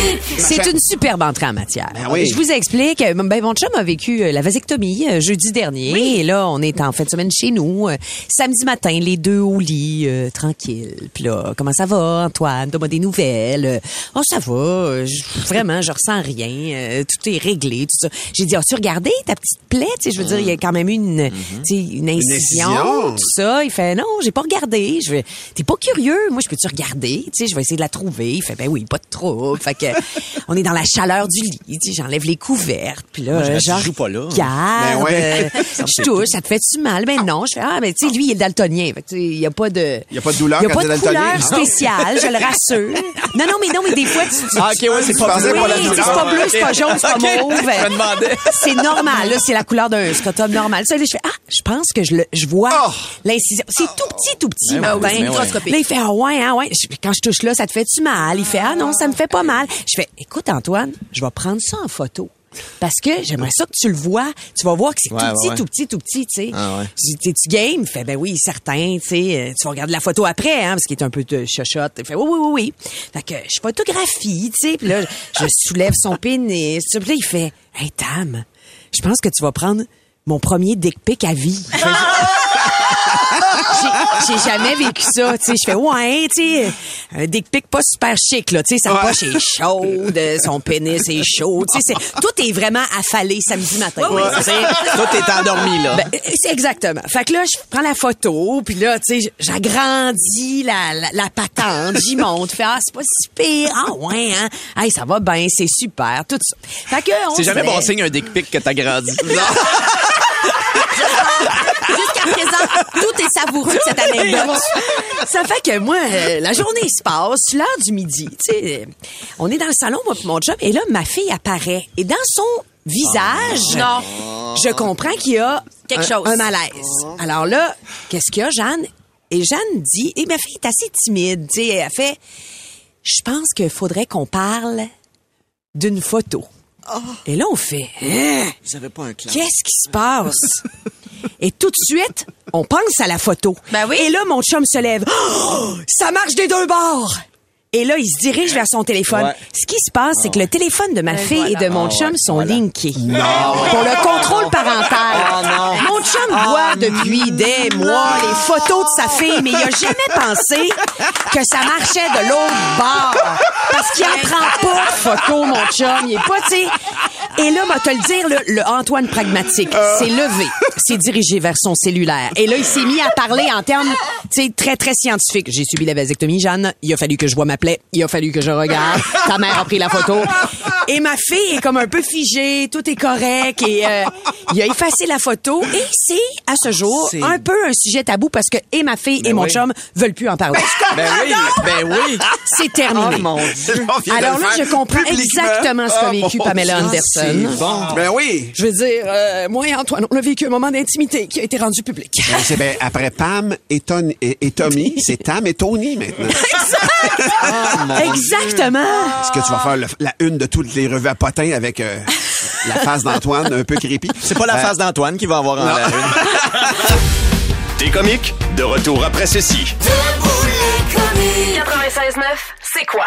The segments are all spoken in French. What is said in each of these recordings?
C'est une superbe entrée en matière. oui. Je vous explique. Ben, mon chum a vécu euh, la vasectomie euh, jeudi dernier. Et là, on est en fin de semaine chez nous. euh, samedi matin, les deux au lit, euh, tranquille. Puis là, comment ça va, Antoine? Donne-moi des nouvelles. Oh, ça va. Je- vraiment, je ressens rien. Tout est réglé, tout ça. J'ai dit, as-tu regardé ta petite plaie? Tu sais, je veux dire, il y a quand même une, tu sais, une incision, incision. tout ça. Il fait, non, j'ai pas regardé. Je vais, t'es pas curieux? Moi, je peux-tu regarder? Tu sais, je vais essayer de la trouver. Il fait, ben oui, pas de trouble. Fait que, on est dans la chaleur du lit. Tu sais, j'enlève les couvertes. Puis là, Moi, je je genre, joue pas là. regarde, Ben ouais. euh, je touche, ça te fait-tu mal? Ben non. Je fais, ah, ben tu sais, lui, il est daltonien. Fait que, il y a pas de... Il y a pas de douleur Il y a quand pas de couleur spéciale, je le rassure. Non, non, mais non, mais des fois, tu... tu- Ah, ok, ouais, c'est pas douleur. c'est pas bleu, c'est pas jaune, c'est pas mauve. je me demandais. C'est normal, là, c'est la couleur d'un scrotum normal. Ça, là, je fais, ah, je pense que je le, je vois Oh! l'incision. C'est tout petit, tout petit, Ben Martin. ben. Là, il fait, ah ouais, ah ouais. Je- Quand je touche là, ça te fait-tu mal? Il fait, ah non, ça me fait pas mal. Je fais, écoute, Antoine, je vais prendre ça en photo. Parce que j'aimerais ça que tu le vois. Tu vas voir que c'est Ouais, tout ouais, petit, tout petit, tout petit, tu sais. Ah ouais. Je dis, T'es-tu game? Il fait, ben oui, certain, tu sais. euh, Tu vas regarder la photo après, hein, parce qu'il est un peu de chochotte. Il fait, oui, oui, oui, oui. Fait que je photographie, tu sais. Puis là, je soulève son pénis. Puis là, il fait, hey, Tam, je pense que tu vas prendre mon premier dick pic à vie. J'ai- jamais vécu ça, tu sais. Je fais ouais, tu sais, un dick pic pas super chic là, tu sais, sa poche est chaude, son pénis est chaud, tu sais, tout est vraiment affalé samedi matin. tu sais. Tout est endormi, là. Ben, c'est exactement. Fait que là, je prends la photo, puis là, tu sais, j'agrandis la, la, la patente, j'y monte, fais ah c'est pas si pire, ah ouais hein, hey ça va bien, c'est super, tout ça. Fait que on c'est jamais bon signe un dick pic que t'as grandi. Jusqu'à présent, tout est savoureux, cette anecdote. Ça fait que moi, euh, la journée se passe, l'heure du midi. Tu sais, euh, on est dans le salon, moi et mon job, et là, ma fille apparaît. Et dans son visage, je comprends qu'il y a Quelque un, chose. un malaise. Alors là, qu'est-ce qu'il y a, Jeanne? Et Jeanne dit, et ma fille est assez timide, tu sais, elle fait, je pense qu'il faudrait qu'on parle d'une photo. Et là, on fait, hein? Vous avez pas un clan. Qu'est-ce qui se passe? Et tout de suite, on pense à la photo. Ben oui. Et là, mon chum se lève. Oh, ça marche des deux bords! Et là, il se dirige vers son téléphone. Ouais. Ce qui se passe, c'est que le téléphone de ma fille voilà. et de mon Ah chum ouais, sont voilà. linkés. Pour le contrôle parental. Oh non. Mon chum voit depuis des mois les photos de sa fille, mais il a jamais pensé que ça marchait de l'autre bord. Parce qu'il en prend pas de photos, mon chum. Il est pas, tu sais. Et là, va te le dire, le, le Antoine pragmatique s'est levé, s'est dirigé vers son cellulaire. Et là, il s'est mis à parler en termes, tu sais, très, très scientifiques. J'ai subi la vasectomie, Jeanne. Il a fallu que je vois ma plaie. Il a fallu que je regarde. Ta mère a pris la photo. Et ma fille est comme un peu figée. Tout est correct. Et euh, il a effacé la photo. Et c'est, à ce jour, un peu un sujet tabou parce que et ma fille et mon oui. chum veulent plus en parler. Ben oui, ben oui. C'est terminé. Oh mon Dieu. Alors là, je comprends exactement ce qu'a Oh, vécu Pamela. Anderson. Bon. Ben oui. Je veux dire, euh, moi et Antoine, on a vécu un moment d'intimité qui a été rendu public. Ben, c'est ben, après Pam et, Ton- et, et Tommy, c'est Tam et Tony maintenant. Exactement. Est-ce que tu vas faire le- la une de toutes les revues à potins avec euh, la face d'Antoine un peu creepy? C'est pas la Euh, face d'Antoine qui va avoir en la une. Des comiques, de retour après ceci. Debout les comiques. 96.9, c'est quoi?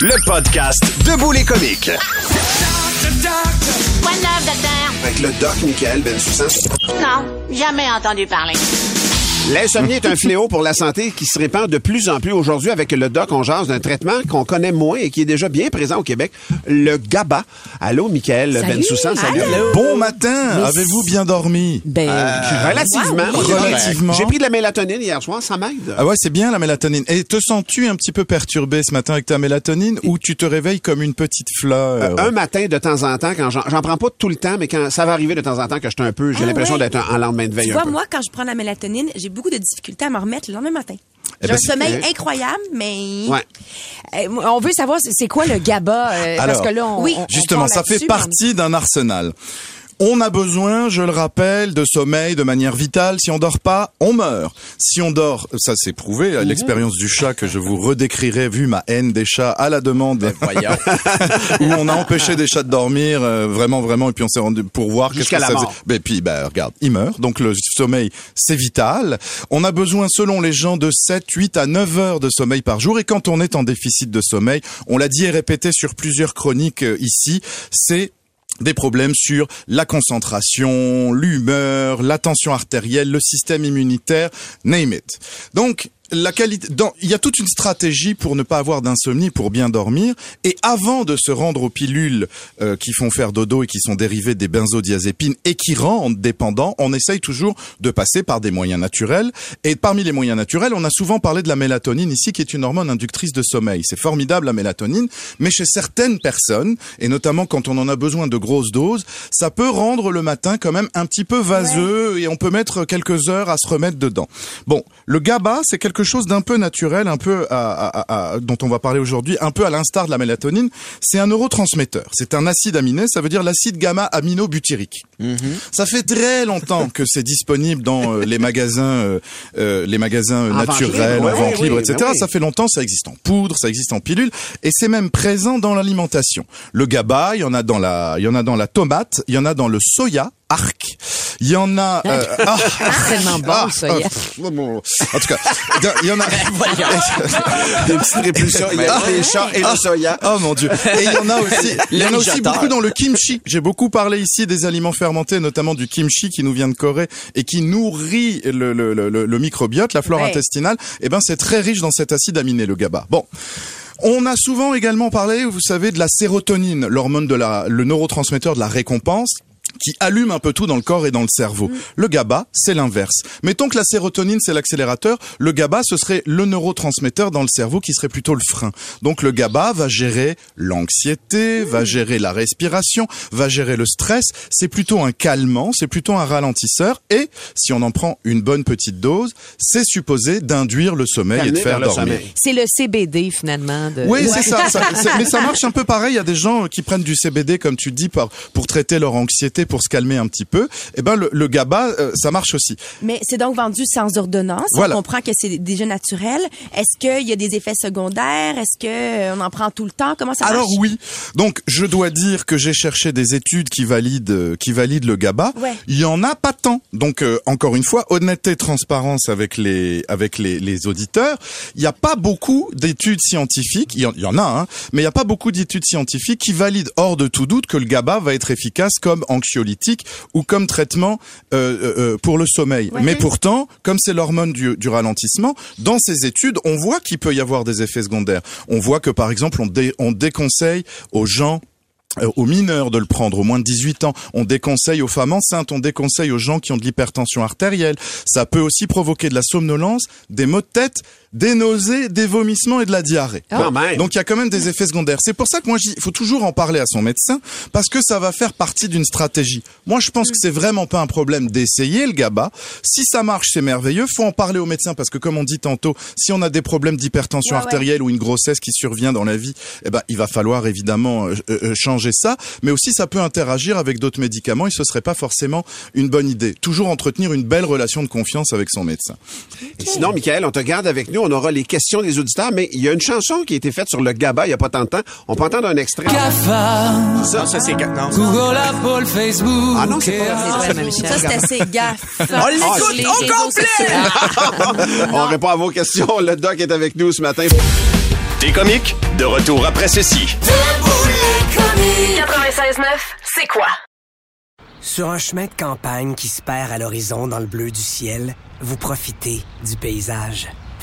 Le podcast Debout les comiques. Quoi de neuf, docteur? Avec le doc Michael Bensoussan. Non, jamais entendu parler. L'insomnie est un fléau pour la santé qui se répand de plus en plus aujourd'hui avec le doc. On jase d'un traitement qu'on connaît moins et qui est déjà bien présent au Québec, le GABA. Allô, Michael Salut. Bensoussan. Salut. Allô. Bon matin, Mais avez-vous bien dormi? Ben, Relativement. wow, oui. Relativement. J'ai pris de la mélatonine hier soir, ça m'aide. Ah ouais, c'est bien la mélatonine. Et te sens-tu un petit peu perturbé ce matin avec ta mélatonine ou tu te réveilles comme une petite fleur? Euh, un matin de temps en temps, quand j'en j'en prends pas tout le temps, mais quand ça va arriver de temps en temps que je suis un peu, j'ai Ah l'impression ouais? d'être en en lendemain de veille Tu un vois, peu. moi, quand je prends la mélatonine, j'ai beaucoup de difficultés à me remettre le lendemain matin. Eh J'ai ben, un sommeil incroyable, mais... Ouais. Eh, on veut savoir c'est- quoi le GABA euh, parce Alors, que là on oui, on- Justement, ça fait mais partie d'un arsenal. On a besoin, je le rappelle, de sommeil de manière vitale. Si on dort pas, on meurt. Si on dort, ça c'est prouvé, Mhm. l'expérience du chat que je vous redécrirai vu ma haine des chats à la demande, où on a empêché des chats de dormir, euh, vraiment, vraiment, et puis on s'est rendu pour voir qu'est-ce que la ça mort. faisait. Ben, puis, ben, regarde, il meurt. Donc le sommeil, c'est vital. On a besoin, selon les gens, de 7, 8 à 9 heures de sommeil par jour. Et quand on est en déficit de sommeil, on l'a dit et répété sur plusieurs chroniques euh, ici, c'est des problèmes sur la concentration, l'humeur, la tension artérielle, le système immunitaire, name it. Donc, la qualité, dans, il y a toute une stratégie pour ne pas avoir d'insomnie, pour bien dormir. Et avant de se rendre aux pilules euh, qui font faire dodo et qui sont dérivées des benzodiazépines et qui rendent dépendants, on essaye toujours de passer par des moyens naturels. Et parmi les moyens naturels, on a souvent parlé de la mélatonine ici, qui est une hormone inductrice de sommeil. C'est formidable la mélatonine, mais chez certaines personnes, et notamment quand on en a besoin de grosses doses, ça peut rendre le matin quand même un petit peu vaseux et on peut mettre quelques heures à se remettre dedans. Bon, le GABA, c'est quelque chose d'un peu naturel, un peu à, à- à- dont on va parler aujourd'hui, un peu à l'instar de la mélatonine. C'est un neurotransmetteur. C'est un acide aminé, ça veut dire l'acide gamma aminobutyrique. Ça fait très longtemps que c'est disponible dans euh, les magasins, euh, euh, les magasins naturels, en ouais, vente libre, oui, etc. oui. Ça fait longtemps, ça existe en poudre, ça existe en pilule, et c'est même présent dans l'alimentation. Le GABA, il y en a dans la, il y en a dans la tomate, il y en a dans le soya. Arc. Il y en a. euh, ah, C'est tellement bon, le soya. ah, pff, bon. En tout cas, il y en a. Des petites répulsions. Il y a les chats et le soya. Oh mon dieu. Et il y en a aussi, il y en a aussi beaucoup dans le kimchi. J'ai beaucoup parlé ici des aliments fermentés, notamment du kimchi qui nous vient de Corée et qui nourrit le, le, le, le- microbiote, la flore Ouais. intestinale. Eh ben, c'est très riche dans cet acide aminé, le GABA. Bon. On a souvent également parlé, vous savez, de la sérotonine, l'hormone de la, le neurotransmetteur de la récompense qui allume un peu tout dans le corps et dans le cerveau. Le GABA, c'est l'inverse. Mettons que la sérotonine, c'est l'accélérateur. Le GABA, ce serait le neurotransmetteur dans le cerveau qui serait plutôt le frein. Donc le GABA va gérer l'anxiété, va gérer la respiration, va gérer le stress. C'est plutôt un calmant, c'est plutôt un ralentisseur. Et si on en prend une bonne petite dose, c'est supposé d'induire le sommeil et de faire dormir. sommeil. C'est le CBD finalement de Oui, c'est ça. ça- mais ça marche un peu pareil. Il y a des gens qui prennent du CBD, comme tu dis, pour, pour traiter leur anxiété, pour se calmer un petit peu. Eh ben, le, le GABA, euh, ça marche aussi. Mais c'est donc vendu sans ordonnance. Voilà. On comprend que c'est déjà naturel. Est-ce qu'il y a des effets secondaires? Est-ce que euh, on en prend tout le temps? Comment ça Alors marche? oui. Donc, je dois dire que j'ai cherché des études qui valident, euh, qui valident le GABA. Ouais. Il y en a pas tant. Donc, euh, encore une fois, honnêteté, transparence avec les, avec les, les auditeurs. Il n'y a pas beaucoup d'études scientifiques. Il y en, il y en a, hein, mais il n'y a pas beaucoup d'études scientifiques qui valident hors de tout doute que le GABA va être efficace comme anxiolytique ou comme traitement euh, euh, euh, pour le sommeil. Mais pourtant, comme c'est l'hormone du, du ralentissement, dans ces études, on voit qu'il peut y avoir des effets secondaires. On voit que par exemple, on, dé- on déconseille aux gens aux mineurs de le prendre, aux moins de 18 ans. On déconseille aux femmes enceintes, on déconseille aux gens qui ont de l'hypertension artérielle. Ça peut aussi provoquer de la somnolence, des maux de tête, des nausées, des vomissements et de la diarrhée. Même. Donc il y a quand même des effets secondaires. C'est pour ça que moi il faut toujours en parler à son médecin parce que ça va faire partie d'une stratégie. Moi je pense que c'est vraiment pas un problème d'essayer le GABA. Si ça marche, c'est merveilleux. Faut en parler au médecin parce que comme on dit tantôt, si on a des problèmes d'hypertension Ouais, ouais. artérielle ou une grossesse qui survient dans la vie, eh ben il va falloir évidemment euh, euh, changer ça. Mais aussi ça peut interagir avec d'autres médicaments et ce serait pas forcément une bonne idée. Toujours entretenir une belle relation de confiance avec son médecin. Et Sinon, Michael, on te garde avec nous. On aura les questions des auditeurs, mais il y a une chanson qui a été faite sur le GABA il y a pas tant de temps. On peut entendre un extrait. Non, ça, c'est... Non, Google, Apple, Facebook. Ah non, c'est pas. Ça, c'est assez gaffe. On l'écoute Les au complet! on répond à vos questions. Le doc est avec nous ce matin. des comiques, de retour après ceci. 96.9, c'est quoi? Sur un chemin de campagne qui se perd à l'horizon dans le bleu du ciel, vous profitez du paysage.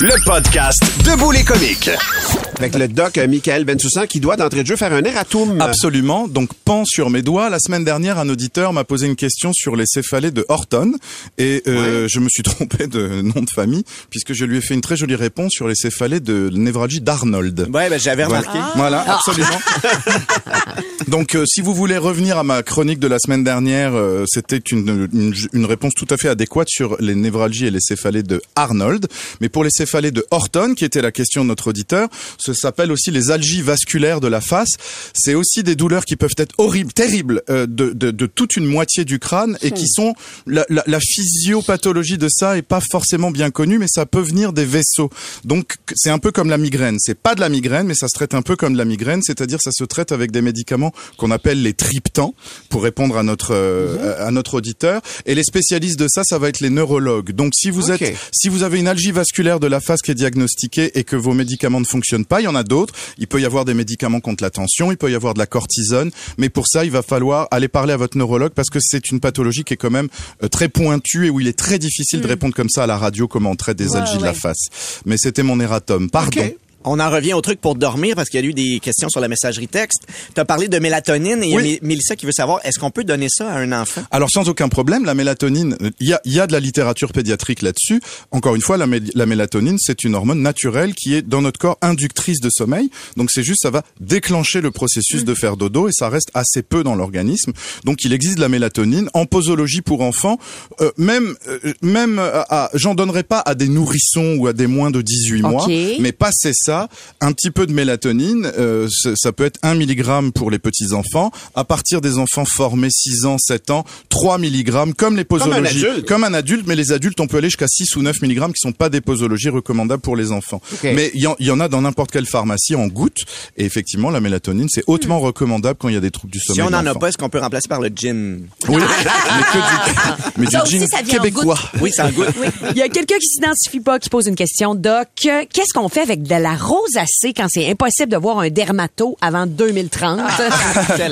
Le podcast Debout les comiques. Avec le doc euh, Michael Bensoussan qui doit d'entrée de jeu faire un erratum. Absolument. Donc, pan sur mes doigts. La semaine dernière, un auditeur m'a posé une question sur les céphalées de Horton. Et euh, je me suis trompé de nom de famille, puisque je lui ai fait une très jolie réponse sur les céphalées de névralgie d'Arnold. Ouais, ben, j'avais remarqué. Voilà, absolument. Donc, euh, si vous voulez revenir à ma chronique de la semaine dernière, euh, c'était une, une, une réponse tout à fait adéquate sur les névralgies et les céphalées de Arnold. Mais pour les céphalées de Horton, qui était la question de notre auditeur, ce s'appelle aussi les algies vasculaires de la face. C'est aussi des douleurs qui peuvent être horribles, terribles, euh, de, de, de toute une moitié du crâne et qui sont la, la, la physiopathologie de ça est pas forcément bien connue, mais ça peut venir des vaisseaux. Donc c'est un peu comme la migraine. C'est pas de la migraine, mais ça se traite un peu comme de la migraine, c'est-à-dire ça se traite avec des médicaments qu'on appelle les triptans, pour répondre à notre euh, à notre auditeur. Et les spécialistes de ça, ça va être les neurologues. Donc si vous êtes si vous avez une algie vasculaire de la face qui est diagnostiquée et que vos médicaments ne fonctionnent pas, il y en a d'autres. Il peut y avoir des médicaments contre la tension, il peut y avoir de la cortisone, mais pour ça, il va falloir aller parler à votre neurologue parce que c'est une pathologie qui est quand même euh, très pointue et où il est très difficile de répondre comme ça à la radio comment on traite des Ouais, algies de la face. Mais c'était mon erratum. Pardon. On en revient au truc pour dormir parce qu'il y a eu des questions sur la messagerie texte. Tu as parlé de mélatonine et il y a Oui. Mé- Mélissa qui veut savoir est-ce qu'on peut donner ça à un enfant? Alors sans aucun problème, la mélatonine, euh, il y a, il y a de la littérature pédiatrique là-dessus. Encore une fois, la, mé- la mélatonine, c'est une hormone naturelle qui est dans notre corps inductrice de sommeil. Donc c'est juste, ça va déclencher le processus de faire dodo et ça reste assez peu dans l'organisme. Donc il existe de la mélatonine en posologie pour enfants. Euh, même, euh, même, euh, à- j'en donnerai pas à des nourrissons ou à des moins de 18 mois, Ok. mais passer ça, un petit peu de mélatonine, euh, ça peut être 1 mg pour les petits enfants. À partir des enfants formés 6 ans, 7 ans, 3 mg comme les posologies. adulte. Comme un adulte, mais les adultes, on peut aller jusqu'à 6 ou 9 mg qui sont pas des posologies recommandables pour les enfants. Mais il y, en- il y en a dans n'importe quelle pharmacie en gouttes. Et effectivement, la mélatonine, c'est hautement recommandable quand il y a des troubles du sommeil. Si on n'en a pas, est-ce qu'on peut remplacer par le gin? Oui, mais que du, mais du aussi, en québécois. Oui, ça goûte. Il y a quelqu'un qui s'identifie pas, qui pose une question. Doc, euh, qu'est-ce qu'on fait avec de la rosacée quand c'est impossible de voir un dermato avant 2030?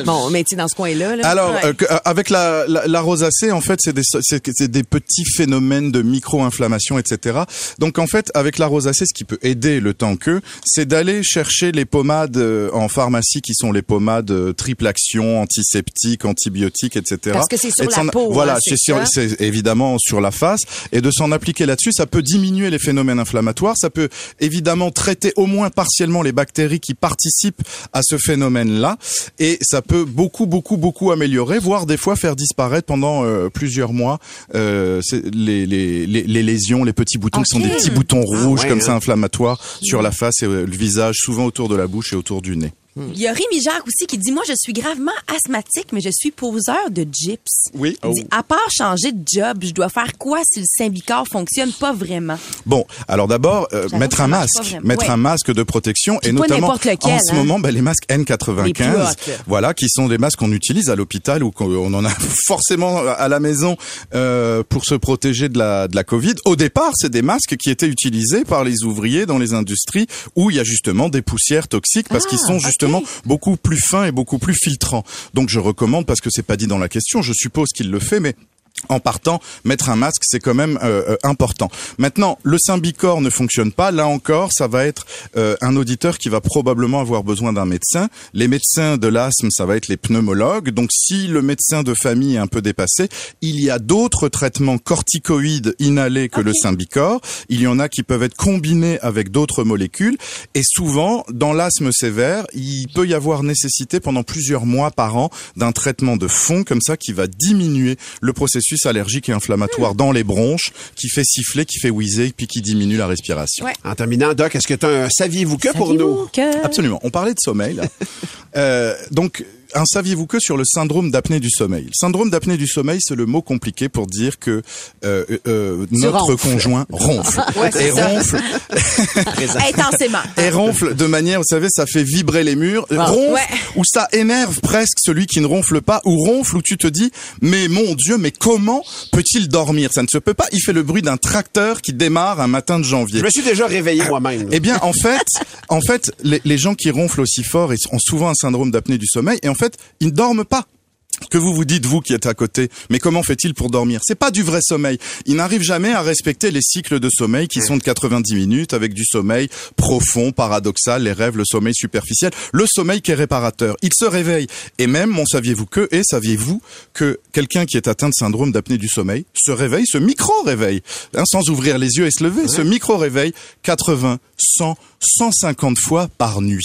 bon, mais tu dans ce coin-là. Là. Alors, Ouais. euh, euh, avec la, la, la rosacée, en fait, c'est des, c'est, des petits phénomènes de micro-inflammation, etc. Donc, en fait, avec la rosacée, ce qui peut aider le temps que, c'est d'aller chercher les pommades euh, en pharmacie qui sont les pommades euh, triple action, antiseptiques, antibiotiques, etc. Parce que c'est sur Et la peau, Voilà, hein, c'est, c'est sur, ça? c'est évidemment sur la face. Et de s'en appliquer là-dessus, ça peut diminuer les phénomènes inflammatoires. Ça peut évidemment traiter au moins partiellement les bactéries qui participent à ce phénomène-là. Et ça peut beaucoup, beaucoup, beaucoup améliorer, voire des fois faire disparaître pendant euh, plusieurs mois euh, les, les, les, les lésions, les petits boutons qui sont des petits boutons rouges ouais, comme ça inflammatoires sur la face et euh, le visage, souvent autour de la bouche et autour du nez. Il y a Rémi Jacques aussi qui dit Moi, je suis gravement asthmatique, mais je suis poseur de gyps. Oui. Il dit À part changer de job, je dois faire quoi si le Symbicort fonctionne pas vraiment? Bon, alors d'abord, euh, mettre un masque, mettre Ouais. un masque de protection Puis et notamment lequel, en ce hein. moment, ben, les masques Les plus N95, hot, là. voilà, qui sont des masques qu'on utilise à l'hôpital ou qu'on on en a forcément à la maison euh, pour se protéger de la de la Covid. Au départ, c'est des masques qui étaient utilisés par les ouvriers dans les industries où il y a justement des poussières toxiques parce qu'ils Ah, sont justement beaucoup plus fins et beaucoup plus filtrants. Donc je recommande parce que c'est pas dit dans la question, je suppose qu'il le fait, mais en partant, mettre un masque, c'est quand même euh, euh, important. Maintenant, le Symbicort ne fonctionne pas. Là encore, ça va être euh, un auditeur qui va probablement avoir besoin d'un médecin. Les médecins de l'asthme, ça va être les pneumologues. Donc, si le médecin de famille est un peu dépassé, il y a d'autres traitements corticoïdes inhalés que le Symbicort. Il y en a qui peuvent être combinés avec d'autres molécules. Et souvent, dans l'asthme sévère, il peut y avoir nécessité pendant plusieurs mois par an d'un traitement de fond comme ça qui va diminuer le processus allergique et inflammatoire dans les bronches, qui fait siffler, qui fait wheezer, puis qui diminue la respiration. En terminant, Doc, est-ce que tu as un saviez-vous que pour nous? Que- Absolument. On parlait de sommeil. Là. Euh, donc, un saviez-vous que sur le syndrome d'apnée du sommeil? Le syndrome d'apnée du sommeil, c'est le mot compliqué pour dire que euh, euh, notre ronfles. conjoint ronfle. Ouais, c'est et ça. ronfle Intensément. et ronfle de manière, vous savez, ça fait vibrer les murs. Ronfle Ouais. où ça énerve presque celui qui ne ronfle pas, ou ronfle où tu te dis, mais mon Dieu, mais comment peut-il dormir? Ça ne se peut pas. Il fait le bruit d'un tracteur qui démarre un matin de janvier. Je me suis déjà réveillé moi-même. Eh bien, en fait, en fait, les, les gens qui ronflent aussi fort ils ont souvent un syndrome d'apnée du sommeil et en fait, ils ne dorment pas. Que vous vous dites, vous qui êtes à côté, mais comment fait-il pour dormir? C'est pas du vrai sommeil. Il n'arrive jamais à respecter les cycles de sommeil qui sont de 90 minutes avec du sommeil profond, paradoxal, les rêves, le sommeil superficiel, le sommeil qui est réparateur. Il se réveille. Et même, mon saviez-vous que, et saviez-vous que quelqu'un qui est atteint de syndrome d'apnée du sommeil se réveille, ce micro-réveil, hein, sans ouvrir les yeux et se lever, ce micro-réveil, 80, 100, 150 fois par nuit.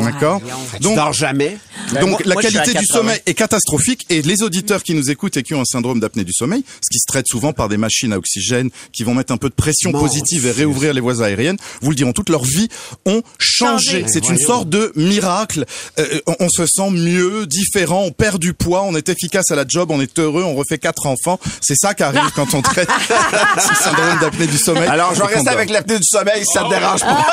D'accord? Dors jamais? Donc moi- la qualité du 80. sommeil est catastrophique et les auditeurs qui nous écoutent et qui ont un syndrome d'apnée du sommeil, ce qui se traite souvent par des machines à oxygène qui vont mettre un peu de pression positive et réouvrir les voies aériennes, vous le diront, toute leur vie ont changé. C'est une sorte de miracle. Euh, on, on se sent mieux, différent, on perd du poids, on est efficace à la job, on est heureux, on refait quatre enfants. C'est ça qui arrive quand on traite ce syndrome d'apnée du sommeil. Alors, je dort. avec l'apnée du sommeil si ça te dérange pas.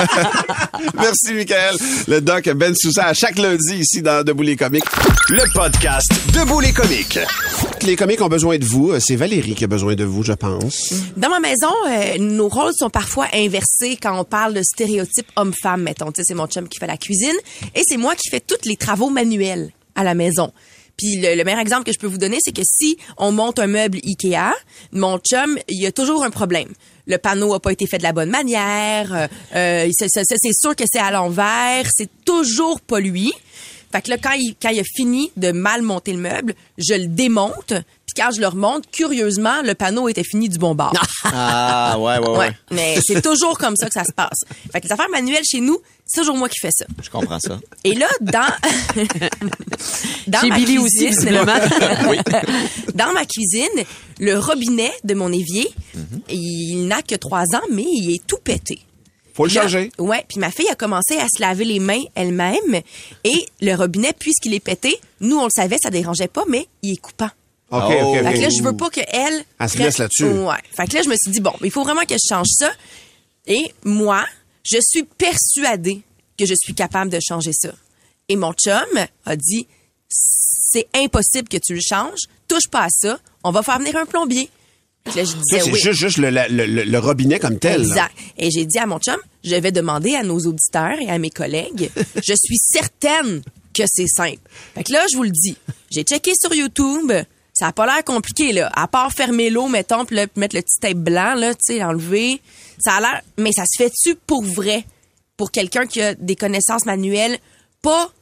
Merci, Michael. Le doc Ben Sousa à chaque lundi ici dans Debout les comiques. Le podcast Debout les comiques. Les comiques ont besoin de vous. C'est Valérie qui a besoin de vous, je pense. Dans ma maison, euh, nos rôles sont parfois inversés quand on parle de stéréotypes homme-femme, mettons. Tu sais, c'est mon chum qui fait la cuisine et c'est moi qui fais tous les travaux manuels à la maison. Puis le, le meilleur exemple que je peux vous donner, c'est que si on monte un meuble Ikea, mon chum, il y a toujours un problème. Le panneau a pas été fait de la bonne manière. euh, euh, c'est sûr que c'est à l'envers. C'est toujours pas lui. Fait que là, quand il, quand il a fini de mal monter le meuble, je le démonte. Puis quand je le remonte, curieusement, le panneau était fini du bon bord. Ah, ouais, ouais, ouais. Ouais, mais c'est toujours comme ça que ça se passe. Fait que les affaires manuelles chez nous, c'est toujours moi qui fais ça. Je comprends ça. Et là, dans dans Chez ma Billy aussi, cuisine, dans ma cuisine, le robinet de mon évier, Mhm. il n'a que trois ans, mais il est tout pété. Faut le changer. Ouais, puis ma fille a commencé à se laver les mains elle-même et le robinet, puisqu'il est pété, nous on le savait, ça dérangeait pas, mais il est coupant. OK, Oh. OK, OK. Fait que là, je veux pas qu'elle... Elle se laisse là-dessus. Ouais. Fait que là, je me suis dit, bon, il faut vraiment que je change ça. Et moi, je suis persuadée que je suis capable de changer ça. Et mon chum a dit, c'est impossible que tu le changes, touche pas à ça, on va faire venir un plombier. Puis là, je Ça, disais c'est oui. juste, juste le, le- le- le robinet comme tel. Exact. Et j'ai dit à mon chum, je vais demander à nos auditeurs et à mes collègues, je suis certaine que c'est simple. Fait que là, je vous le dis, j'ai checké sur YouTube, ça a pas l'air compliqué, là. À part fermer l'eau, mettons, puis mettre le petit tape blanc, là, tu sais, l'enlever. Ça a l'air, mais ça se fait-tu pour vrai? Pour quelqu'un qui a des connaissances manuelles, pas,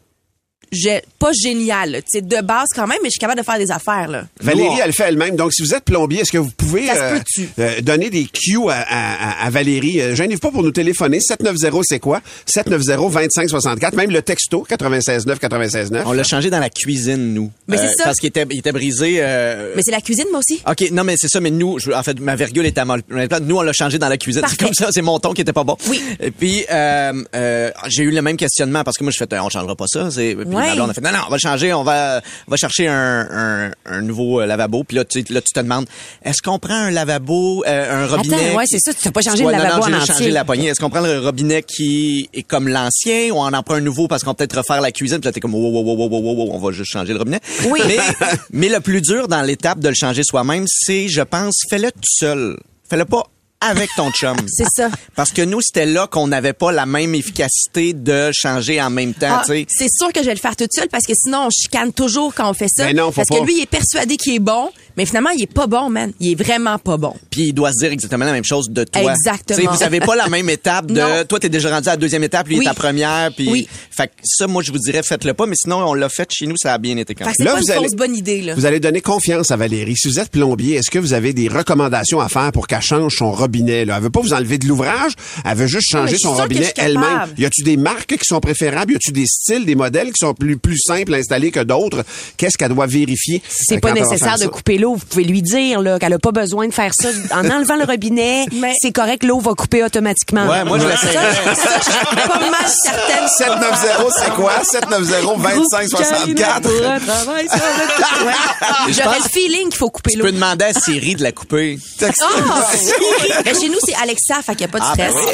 gé- pas génial, là. Tu sais, de base quand même, mais je suis capable de faire des affaires, là. Valérie, on- elle le fait elle-même. Donc, si vous êtes plombier, est-ce que vous pouvez euh, euh, donner des cues à, à- à- Valérie? Euh, Gênez-vous pas pour nous téléphoner. 790, c'est quoi? 790-2564. Même le texto, 969 969. On l'a changé dans la cuisine, nous. Mais c'est ça. Parce qu'il était, il était brisé. euh, Mais c'est la cuisine, moi aussi. OK, non, mais c'est ça, mais nous, je- en fait, ma virgule était à mal. Nous, on l'a changé dans la cuisine. C'est comme ça, c'est mon ton qui était pas bon. Oui. Et puis, euh, euh, j'ai eu le même questionnement parce que moi, je fais, on changera pas ça. C'est, puis Ouais. blonde a fait, non, non, on va le changer, on va, on va chercher un, un, un nouveau euh, lavabo. Puis là, tu, là, tu te demandes, est-ce qu'on prend un lavabo, euh, un robinet? ouais, qui- c'est ça, tu t'as pas changé le Ouais, non, lavabo non, en changé la poignée. Est-ce qu'on prend le robinet qui est comme l'ancien ou on en prend un nouveau parce qu'on va peut-être refaire la cuisine? Puis là, t'es comme, wow, wow, wow, wow, wow, wow, on va juste changer le robinet. Oui. Mais, mais le plus dur dans l'étape de le changer soi-même, c'est, je pense, fais-le tout seul. Fais-le pas avec ton chum. C'est ça. Parce que nous, c'était là qu'on n'avait pas la même efficacité de changer en même temps, Ah, tu sais. c'est sûr que je vais le faire toute seule parce que sinon on chicane toujours quand on fait ça. Ben non, faut parce pas. que lui il est persuadé qu'il est bon, mais finalement il est pas bon, man. Il est vraiment pas bon. Puis il doit se dire exactement la même chose de toi. Exactement. Tu sais, vous avez pas la même étape de Non. toi t'es déjà rendu à la deuxième étape, lui Oui. il est à première puis Oui. fait que ça moi je vous dirais faites-le pas mais sinon on l'a fait chez nous ça a bien été quand Fait même. que c'est Là, pas vous une allez- bonne idée là. Vous allez donner confiance à Valérie. Si vous êtes plombier, est-ce que vous avez des recommandations à faire pour qu'elle change son robinet? Là? Elle veut pas vous enlever de l'ouvrage, elle veut juste changer je son je robinet elle-même. Y a-tu des marques qui sont préférables? Y a-tu des styles, des modèles qui sont plus, plus simples à installer que d'autres? Qu'est-ce qu'elle doit vérifier? C'est euh, pas nécessaire de ça? couper l'eau. Vous pouvez lui dire là qu'elle a pas besoin de faire ça en enlevant le robinet, c'est correct, l'eau va couper automatiquement. Ouais, moi, je l'essayerais. Ça, je suis pas mal certaine. 790, c'est quoi? 790-2564. J'aurais le feeling qu'il faut couper Tu l'eau. peux demander à Siri de la couper. Ah! Mais chez nous, c'est Alexa, fait qu'il n'y a pas de Ah, ben stress.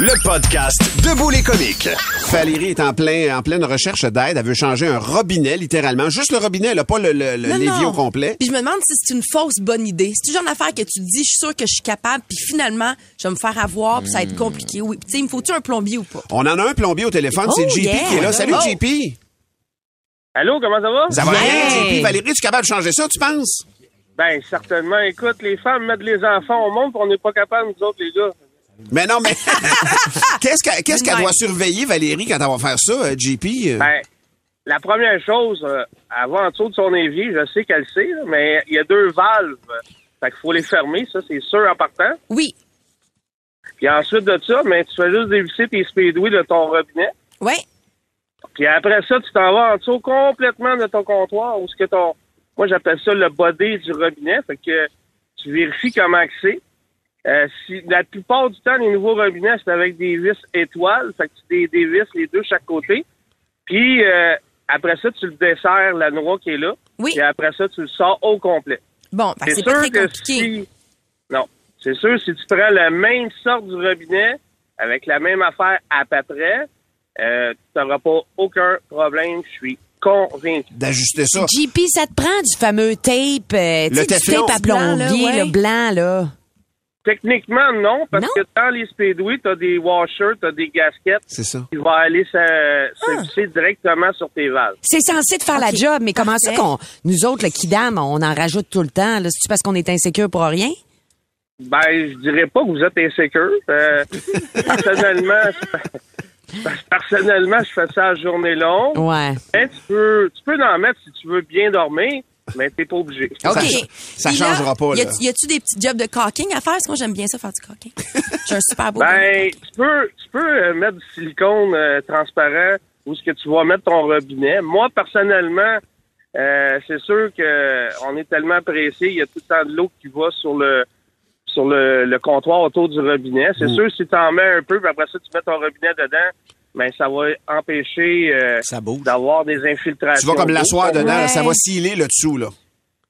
oui. Le podcast Debout les comiques. Valérie est en, plein, en pleine recherche d'aide. Elle veut changer un robinet, littéralement. Juste le robinet, elle a pas le, le, l'évier au complet. Puis je me demande si c'est une fausse bonne idée. C'est toujours une affaire que tu te dis, je suis sûre que je suis capable, puis finalement, je vais me faire avoir, puis ça va être compliqué. Oui, Puis tu sais, il me faut-tu un plombier ou pas? On en a un plombier au téléphone, c'est Oh, JP yeah. qui est là. Salut Oh. JP. Allô, comment ça va? Ça va bien, Hey. JP? Valérie, tu es capable de changer ça, tu penses? Ben, certainement. Écoute, les femmes mettent les enfants au monde, puis on n'est pas capable, nous autres, les gars. Mais non, mais qu'est-ce qu'elle doit surveiller, Valérie, quand elle va faire ça, euh, JP? Ben, la première chose, euh, elle va en dessous de son évier, je sais qu'elle sait, là, mais il y a deux valves. Fait qu'il faut les fermer, ça, c'est sûr en partant. Oui. Puis ensuite de ça, ben, tu fais juste dévisser tes speedways de ton robinet. Oui. Puis après ça, tu t'en vas en dessous complètement de ton comptoir, où ce que ton... Moi, j'appelle ça le body du robinet. Fait que tu vérifies comment que c'est. Euh, si, la plupart du temps, les nouveaux robinets, c'est avec des vis étoiles. Fait que tu dé- dévisses les deux chaque côté. Puis euh, après ça, tu le desserres, la noix qui est là. Oui. Et après ça, tu le sors au complet. Bon, que c'est pas très compliqué. si... Non. C'est sûr, si tu prends la même sorte du robinet, avec la même affaire à peu près, euh, tu n'auras pas aucun problème. Je suis convaincu. D'ajuster ça. JP, ça te prend du fameux tape, euh, tu Le du tape à Blanc, là, plombier, ouais. le blanc, là. Techniquement, non, parce que dans les speedways, tu as des washers, tu as des gaskettes C'est ça. qui vont aller se, se visser directement sur tes valves. C'est censé de faire la job, mais comment ça qu'on, nous autres, le kidam, on en rajoute tout le temps, là? C'est-tu parce qu'on est insécure pour rien? Ben, je dirais pas que vous êtes insécure. Euh, personnellement, personnellement, je fais ça à journée longue. Ouais. Mais tu peux, tu peux en mettre si tu veux bien dormir, mais t'es pas obligé. OK. ça là, changera pas, Y là. y a-tu des petits jobs de caulking à faire? Parce que moi, j'aime bien ça, faire du caulking. J'ai un super beau. Ben, tu peux, tu peux euh, mettre du silicone euh, transparent où est-ce que tu vas mettre ton robinet. Moi, personnellement, euh, c'est sûr que on est tellement pressé, il y a tout le temps de l'eau qui va sur le sur le, le comptoir autour du robinet. C'est Mm. sûr, si tu en mets un peu, puis après ça, tu mets ton robinet dedans, ben ça va empêcher euh, d'avoir des infiltrations. Tu vas comme l'asseoir dedans, ça va sciller le dessous, là.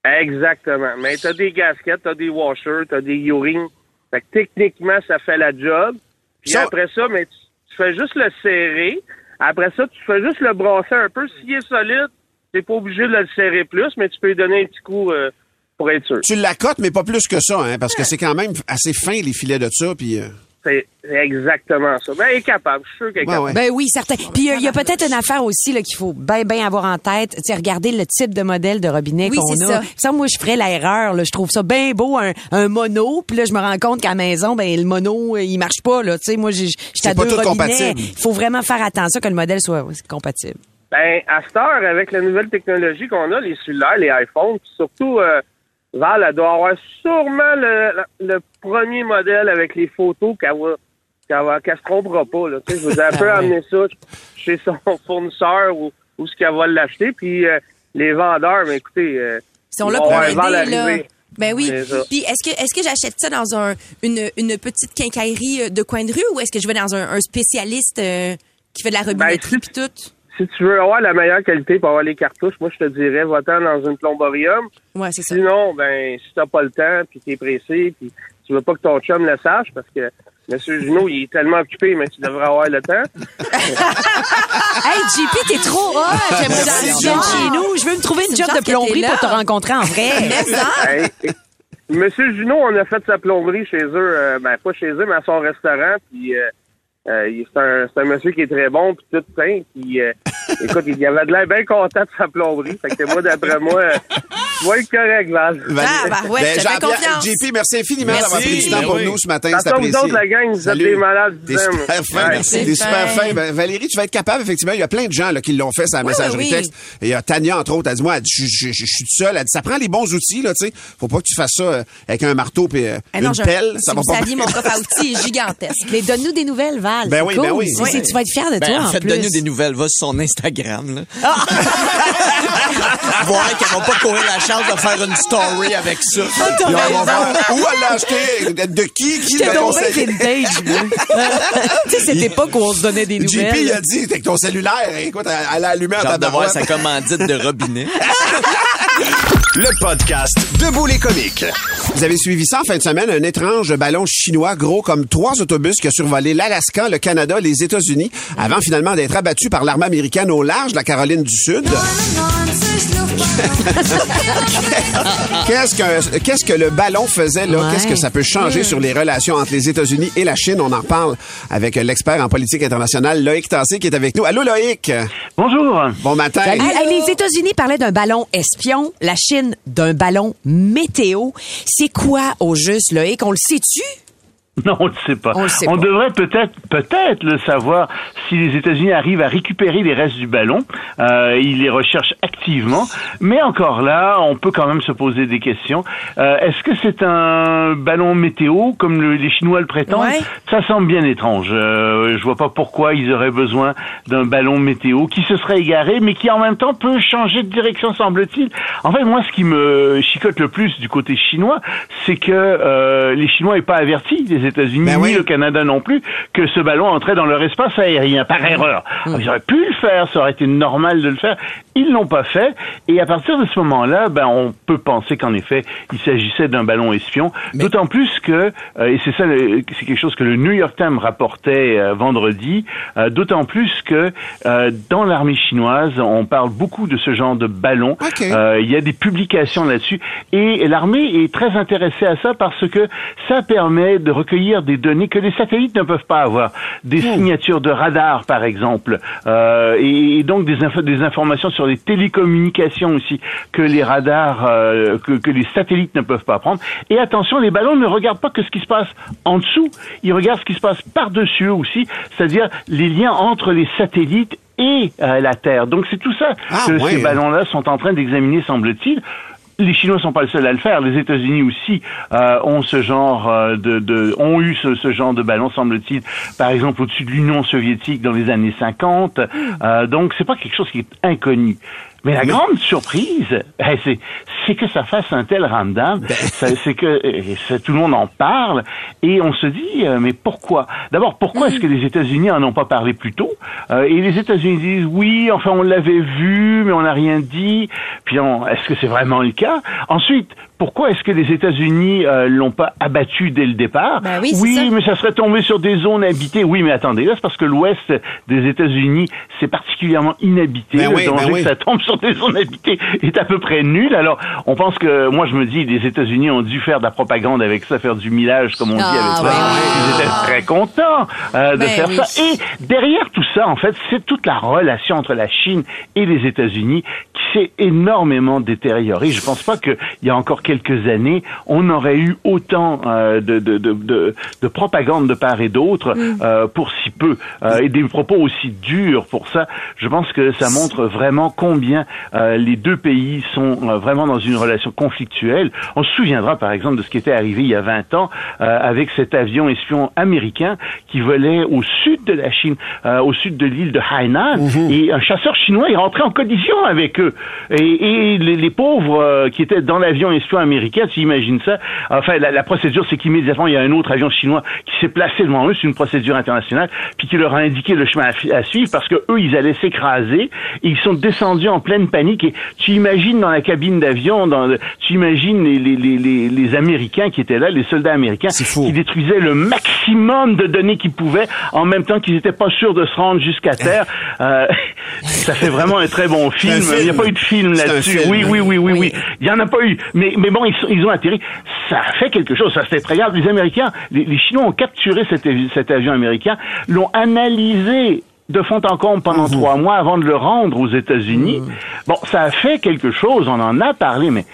Exactement. Mais t'as des gaskettes, t'as des washers, t'as des urines. Fait que techniquement, ça fait la job. Puis Ça- après ça, mais tu, tu fais juste le serrer. Après ça, tu fais juste le brasser un peu. S'il est solide, t'es pas obligé de le serrer plus, mais tu peux lui donner un petit coup euh, pour être sûr. Tu l'accotes, mais pas plus que ça, hein, parce que c'est quand même assez fin, les filets de ça, puis... euh, C'est exactement ça. Ben, elle est capable. Je suis sûr qu'elle est capable. Ben oui, certain. Puis il y a- il y a, peut-être une affaire aussi là qu'il faut bien bien avoir en tête, tu sais regarder le type de modèle de robinet Oui, qu'on c'est a. ça. Ça moi je ferais l'erreur là, je trouve ça bien beau un, un mono, puis là je me rends compte qu'à la maison ben le mono euh, il marche pas là, tu sais moi j'ai j'étais à deux tout robinets. compatible. Il faut vraiment faire attention que le modèle soit compatible. Ben, à cette heure, avec la nouvelle technologie qu'on a, les cellulaires, les iPhones, puis surtout, euh, Val, elle doit avoir sûrement le, le premier modèle avec les photos qu'elle va, qu'elle va, qu'elle se trompera pas, là. Tu sais, je vous ai un peu amené ça chez son fournisseur ou, ou ce qu'elle va l'acheter, puis euh, les vendeurs, mais écoutez, euh, Ils sont là pour aider, là. Ben oui. Puis est-ce que est-ce que j'achète ça dans un une, une petite quincaillerie euh, de coin de rue ou est-ce que je vais dans un, un spécialiste euh, qui fait de la robinetterie puis tout? Si tu veux avoir la meilleure qualité pour avoir les cartouches, moi, je te dirais, va-t'en dans une plomborium. Ouais, c'est ça. Sinon, ben, si t'as pas le temps, puis t'es pressé, puis tu veux pas que ton chum le sache, parce que M. Junot, il est tellement occupé, mais tu devrais avoir le temps. Hey JP, t'es trop hot. J'aimerais ça tu viennes chez nous. Je veux me trouver une job de plomberie pour te rencontrer en vrai. Hey, hey, Monsieur Junot, on a fait sa plomberie chez eux, euh, ben, pas chez eux, mais à son restaurant, puis euh, euh, c'est un, un monsieur qui est très bon, puis tout sain, puis euh, écoute, il avait de l'air bien content de sa plomberie, fait que moi, d'après moi, euh, tu vas être correct, Val. Ah, bah ouais, Ben, Jean-Pierre- confiance. JP, merci infiniment Merci. d'avoir pris du temps Ben pour oui. nous ce matin. C'est tombe, vous apprécié. autres, la gang, vous êtes des malades, T'es vous super fin. Ouais. T'es C'est super fin. Ben, Valérie, tu vas être capable, effectivement. Il y a plein de gens là, qui l'ont fait la Oui, messagerie oui, texte. Et il y a Tania, entre autres, elle dit, moi, elle dit, je, je- je- je suis toute seule. Elle dit, ça prend les bons outils, là, tu sais. Faut pas que tu fasses ça euh, avec un marteau et Ah non, une je- pelle. Ça va vous pas saviez, mon coffre à outils est gigantesque. Mais donne-nous des nouvelles, Val. Ben C'est oui, cool. ben oui. C'est- Oui. Tu vas être fier de Ben, toi, en en fait, plus. donne-nous des nouvelles. Va sur son Instagram. Là. Voir qu'elles vont pas courir la chance de faire une story avec ça. Va voir où elle l'a acheté, de qui, qui l'a conseillé. vintage, moi. tu sais, cette époque où on se donnait des nouvelles. JP, il a dit, avec ton cellulaire, écoute, elle a allumé en de voir sa commandite de robinet. Le podcast Debout les comiques. Vous avez suivi ça en fin de semaine, un étrange ballon chinois gros comme trois autobus qui a survolé l'Alaska, le Canada, les États-Unis, avant finalement d'être abattu par l'armée américaine au large de la Caroline du Sud. Qu'est-ce que, qu'est-ce que le ballon faisait là? Ouais. Qu'est-ce que ça peut changer sur les relations entre les États-Unis et la Chine? On en reparle avec l'expert en politique internationale, Loïc Tassé, qui est avec nous. Allô, Loïc? Bonjour. Bon matin. Les États-Unis parlaient d'un ballon espion, la Chine d'un ballon météo. C'est quoi au juste, Loïc? On le sait-tu? Non, on ne sait pas. On pas. devrait peut-être peut-être le savoir si les États-Unis arrivent à récupérer les restes du ballon. Euh, ils les recherchent activement, mais encore là, on peut quand même se poser des questions. Euh, Est-ce que c'est un ballon météo comme le- les Chinois le prétendent? Ouais. Ça semble bien étrange. Euh, je vois pas pourquoi ils auraient besoin d'un ballon météo qui se serait égaré, mais qui en même temps peut changer de direction, semble-t-il. En fait, moi, ce qui me chicote le plus du côté chinois, c'est que euh, les Chinois n'aient pas averti les États-Unis Ben oui. ni le Canada non plus que ce ballon entrait dans leur espace aérien par erreur. Ils auraient pu le faire, ça aurait été normal de le faire. Ils l'ont pas fait, et à partir de ce moment-là, ben on peut penser qu'en effet, il s'agissait d'un ballon espion. D'autant plus que, euh, et c'est ça, c'est quelque chose que le New York Times rapportait euh, vendredi. euh, D'autant plus que dans l'armée chinoise, on parle beaucoup de ce genre de ballon. Il y a des publications là-dessus, et l'armée est très intéressée à ça parce que ça permet de recueillir des données que les satellites ne peuvent pas avoir, des signatures de radar par exemple, euh, et, et donc des, des informations sur les télécommunications aussi que les radars, euh, que, que les satellites ne peuvent pas prendre. Et attention, les ballons ne regardent pas que ce qui se passe en dessous, ils regardent ce qui se passe par-dessus aussi, c'est-à-dire les liens entre les satellites et euh, la Terre. Donc c'est tout ça Ah, que ouais. ces ballons-là sont en train d'examiner, semble-t-il. Les Chinois sont pas les seuls à le faire. Les États-Unis aussi euh, ont ce genre euh, de, de ont eu ce, ce genre de ballon, semble-t-il. Par exemple, au-dessus de l'Union soviétique dans les années 50. Euh, donc, c'est pas quelque chose qui est inconnu. Mais la grande surprise, eh, c'est c'est que ça fasse un tel ramdam, Ça- c'est que c'est- tout le monde en parle et on se dit euh, mais pourquoi? D'abord pourquoi est-ce que les États-Unis en ont pas parlé plus tôt? Euh, Et les États-Unis disent oui, enfin on l'avait vu mais on n'a rien dit. Puis on- est-ce que c'est vraiment le cas? Ensuite pourquoi est-ce que les États-Unis euh, l'ont pas abattu dès le départ? Ben oui, c'est ça. mais ça serait tombé sur des zones habitées. Oui, mais attendez, là c'est parce que l'ouest des États-Unis c'est particulièrement inhabité. Ben le oui, ben danger oui. que ça tombe sur des zones habitées est à peu près nul. Alors, on pense que, moi, je me dis, les États-Unis ont dû faire de la propagande avec ça, faire du millage, comme on dit Ah, avec ça. ouais. Ils étaient très contents euh, de Ben faire oui. ça. Et derrière tout ça, en fait, c'est toute la relation entre la Chine et les États-Unis qui s'est énormément détériorée. Je pense pas qu'il y a encore quelques années, on aurait eu autant euh, de, de, de, de, de propagande de part et d'autre euh, pour si peu euh, et des propos aussi durs pour ça. Je pense que ça montre vraiment combien euh, les deux pays sont euh, vraiment dans une relation conflictuelle. On se souviendra par exemple de ce qui était arrivé il y a 20 ans euh, avec cet avion espion américain qui volait au sud de la Chine, euh, au sud de l'île de Hainan, et un chasseur chinois est rentré en collision avec eux. Et, et les, les pauvres euh, qui étaient dans l'avion espion américain, tu imagines ça Enfin, la, la procédure, c'est qu'immédiatement il y a un autre avion chinois qui s'est placé devant eux, c'est une procédure internationale, puis qui leur a indiqué le chemin à, suivre parce que eux, ils allaient s'écraser. Ils sont descendus en pleine panique. Et tu imagines dans la cabine d'avion, dans le- tu imagines les, les, les, les, les Américains qui étaient là, les soldats américains, qui détruisaient le maximum de données qu'ils pouvaient, en même temps qu'ils n'étaient pas sûrs de se rendre jusqu'à terre. Euh, ça fait vraiment un très bon film. Il n'y a pas eu de film C'est là-dessus. film. Oui, oui, oui, oui, oui. Il y en a pas eu. Mais, mais bon, ils, ont atterri. Ça a fait quelque chose. Ça c'était très grave. Les Américains, les, les Chinois ont capturé cet avion américain, l'ont analysé de fond en comble pendant Mhm. trois mois avant de le rendre aux États-Unis. Bon, ça a fait quelque chose. On en a parlé, mais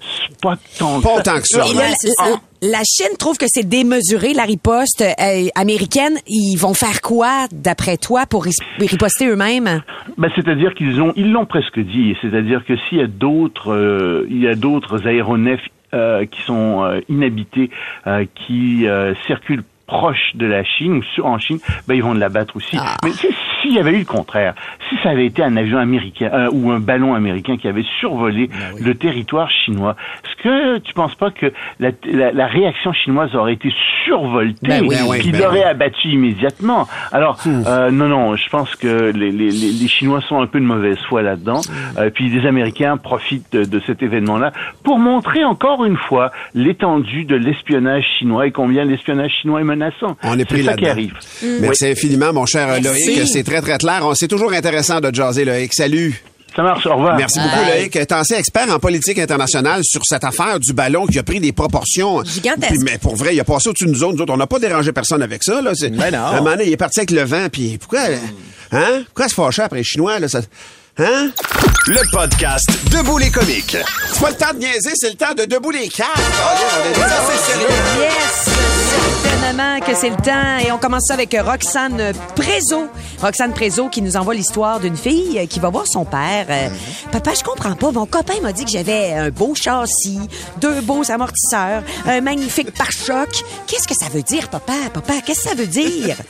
c'est pas tant Pas que ça. Là, Ouais, c'est la, ça. la Chine trouve que c'est démesuré, la riposte euh, américaine. Ils vont faire quoi, d'après toi, pour riposter eux-mêmes? Ben, c'est-à-dire qu'ils ont, ils l'ont presque dit. C'est-à-dire que s'il y a d'autres, euh, il y a d'autres aéronefs euh, qui sont euh, inhabités, euh, qui euh, circulent proches de la Chine ou en Chine, ben, ils vont l'abattre aussi. Mais tu sais, s'il y avait eu le contraire, si ça avait été un avion américain euh, ou un ballon américain qui avait survolé le territoire chinois, est-ce que tu penses pas que la, la- la réaction chinoise aurait été survoltée, Ben oui, ben qu'il ben l'aurait oui. abattu immédiatement? Alors, euh, non, non, je pense que les, les, les, les Chinois sont un peu de mauvaise foi là-dedans. Euh, puis les Américains profitent de, de cet événement-là pour montrer encore une fois l'étendue de l'espionnage chinois et combien l'espionnage chinois est menaçant. On est pris C'est ça qui arrive. Merci infiniment, mon cher Merci. Loïc. C'est très, très clair. On- C'est toujours intéressant de jaser, Loïc. Salut. Ça marche, au revoir. Merci beaucoup, Bye. Loïc. T'es assez expert en politique internationale sur cette affaire du ballon qui a pris des proportions. Gigantesques. Puis, mais pour vrai, il a passé au-dessus de nous autres. Nous autres, on n'a pas dérangé personne avec ça. Là. C'est- Ben non. Un moment donné, il est parti avec le vent. Puis pourquoi, hein? Pourquoi se fâcher après les Chinois? Là, ça... Hein? Le podcast Debout les comiques. C'est pas le temps de niaiser, c'est le temps de debout les cartes. Yes, certainement que c'est le temps. Et on commence ça avec Roxane Prézo. Roxane Prézo qui nous envoie l'histoire d'une fille qui va voir son père. Euh, Papa, je comprends pas. Mon copain m'a dit que j'avais un beau châssis, deux beaux amortisseurs, un magnifique pare-choc. Qu'est-ce que ça veut dire, papa? Papa, qu'est-ce que ça veut dire?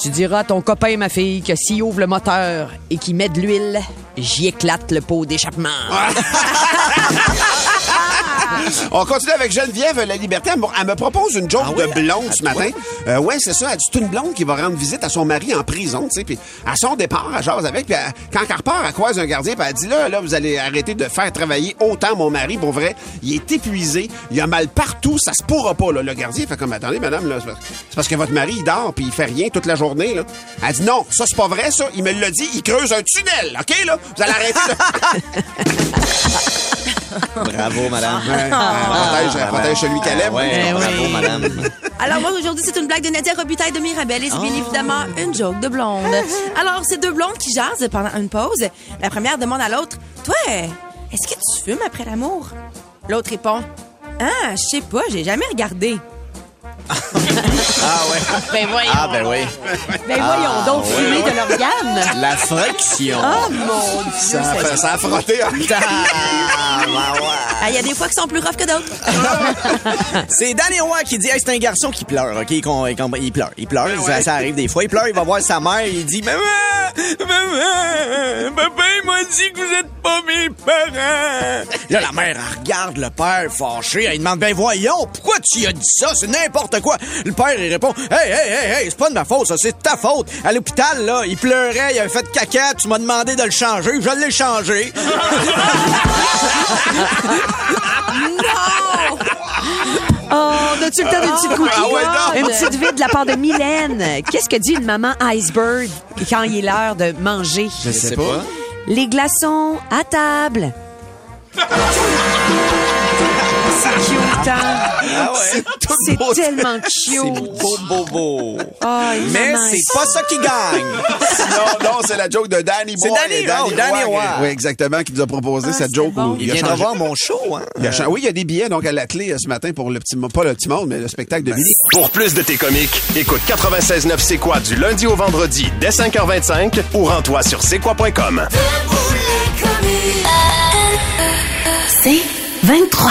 Tu diras à ton copain, ma fille, que s'il ouvre le moteur et qu'il met de l'huile, j'y éclate le pot d'échappement. On continue avec Geneviève La Liberté. Elle me- propose une joke de blonde ce matin. Euh, ouais, c'est ça. Elle dit c'est une blonde qui va rendre visite à son mari en prison, tu sais. Puis à son départ, elle jase avec. Puis elle- quand elle repart, elle croise un gardien. Puis elle dit là, là, vous allez arrêter de faire travailler autant mon mari. Pour vrai, il est épuisé. Il a mal partout. Ça se pourra pas. Là. Le gardien fait comme attendez, madame, là, c'est parce- c'est parce que votre mari il dort puis il fait rien toute la journée. Là. Elle dit non, ça c'est pas vrai. Ça, il me l'a dit. Il creuse un tunnel. Ok là, vous allez arrêter de. Bravo, madame. Ouais, elle protège, elle protège celui qu'elle aime. Ouais, Eh bravo, madame. Alors moi aujourd'hui c'est une blague de Nadia Robitaille de Mirabelle et c'est bien évidemment une joke de blonde. Alors c'est deux blondes qui jasent pendant une pause. La première demande à l'autre "Toi, est-ce que tu fumes après l'amour L'autre répond "Ah, je sais pas, j'ai jamais regardé." Ah ouais. Ben voyons. Ah ben oui. Ben voyons donc, Ah, fumer ouais. de l'organe. La friction. Oh mon Dieu. Ça, a fait- ça a frotté. Ah, ben ouais. Ah, il y a des fois qui sont plus rough que d'autres. C'est Danny Roy qui dit hey, c'est un garçon qui pleure, OK? Qu'on- il pleure. Il pleure. Ça, ça arrive des fois. Il pleure, il va voir sa mère, il dit Maman! Maman! Papa, il m'a dit que vous êtes pas mes parents! Là, la mère, elle regarde le père fâché. Elle demande Ben voyons, pourquoi tu as dit ça? C'est n'importe quoi. Le père, il répond Hey, hey, hey, hey, c'est pas de ma faute, ça, c'est de ta faute. À l'hôpital, là, il pleurait, il avait fait caca, tu m'as demandé de le changer, je l'ai changé. Oh, on a-tu le temps d'une petite cookie? Ah ouais, non. Une petite vide de la part de Mylène. Qu'est-ce que dit une maman iceberg quand il est l'heure de manger? Je sais pas. Les glaçons à table. C'est hein? Ah ouais. C'est tellement C'est cute. beau, beau, beau. Oh, une Mais c'est pas ça qui gagne. non, non, c'est la joke de Danny C'est Boy. Danny, et Danny oh, Danny Roy. Roy. Oui, exactement, qui nous a proposé cette joke. bon. où Il a viendra changé- voir mon show, hein? il a changé- Oui, il y a des billets donc à la clé euh, ce matin pour le petit pas le petit monde, mais le spectacle de Billy. Pour plus de tes comiques, écoute 96.9 C'est quoi du lundi au vendredi dès 5h25 ou rends-toi sur c'est quoi.com. C'est 23.